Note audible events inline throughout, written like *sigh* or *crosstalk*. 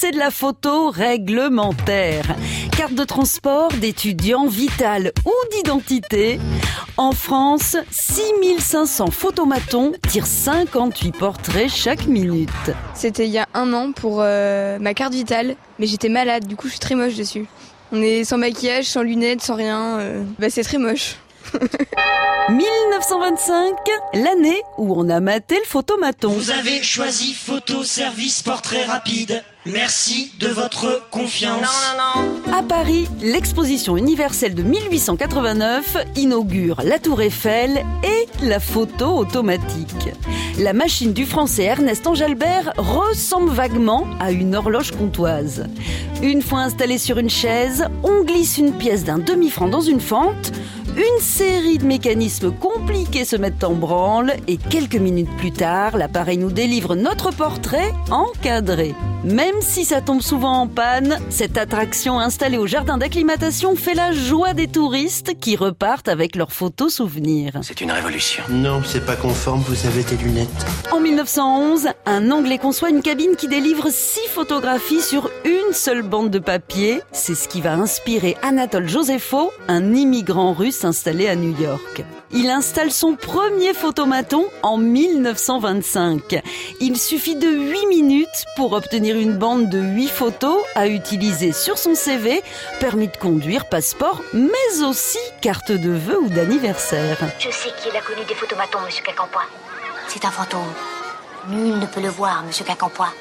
c'est de la photo réglementaire. Carte de transport, d'étudiant, vital ou d'identité. En France, 6500 photomatons tirent 58 portraits chaque minute. C'était il y a un an pour euh, ma carte vitale, mais j'étais malade, du coup je suis très moche dessus. On est sans maquillage, sans lunettes, sans rien. euh, Bah c'est très moche. *laughs* 1925, l'année où on a maté le photomaton. Vous avez choisi Photo Service Portrait Rapide. Merci de votre confiance. À Paris, l'exposition universelle de 1889 inaugure la Tour Eiffel et la photo automatique. La machine du français Ernest Engelbert ressemble vaguement à une horloge comptoise. Une fois installée sur une chaise, on glisse une pièce d'un demi-franc dans une fente, une série de mécanismes compliqués se mettent en branle et quelques minutes plus tard, l'appareil nous délivre notre portrait encadré. Même si ça tombe souvent en panne, cette attraction installée au jardin d'acclimatation fait la joie des touristes qui repartent avec leurs photos souvenirs. C'est une révolution. Non, c'est pas conforme, vous avez tes lunettes. En 1911, un Anglais conçoit une cabine qui délivre six photographies sur une seule bande de papier. C'est ce qui va inspirer Anatole Josepho, un immigrant russe installé à New York. Il installe son premier photomaton en 1925. Il suffit de 8 minutes pour obtenir une bande de 8 photos à utiliser sur son CV, permis de conduire, passeport, mais aussi carte de vœux ou d'anniversaire. Je sais qui est la connue des photomatons, monsieur Quincampoix. C'est un fantôme. Nul ne peut le voir, monsieur Quincampoix.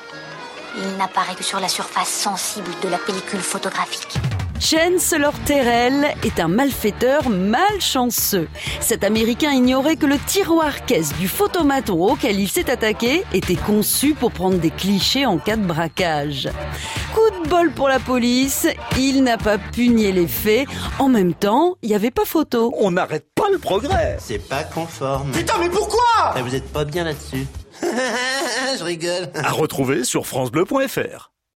Il n'apparaît que sur la surface sensible de la pellicule photographique. Chancellor Terrell est un malfaiteur malchanceux. Cet Américain ignorait que le tiroir-caisse du photomaton auquel il s'est attaqué était conçu pour prendre des clichés en cas de braquage. Coup de bol pour la police, il n'a pas pu nier les faits. En même temps, il n'y avait pas photo. On n'arrête pas le progrès. C'est pas conforme. Putain, mais pourquoi? Ah, vous êtes pas bien là-dessus. *laughs* Je rigole. À retrouver sur FranceBleu.fr.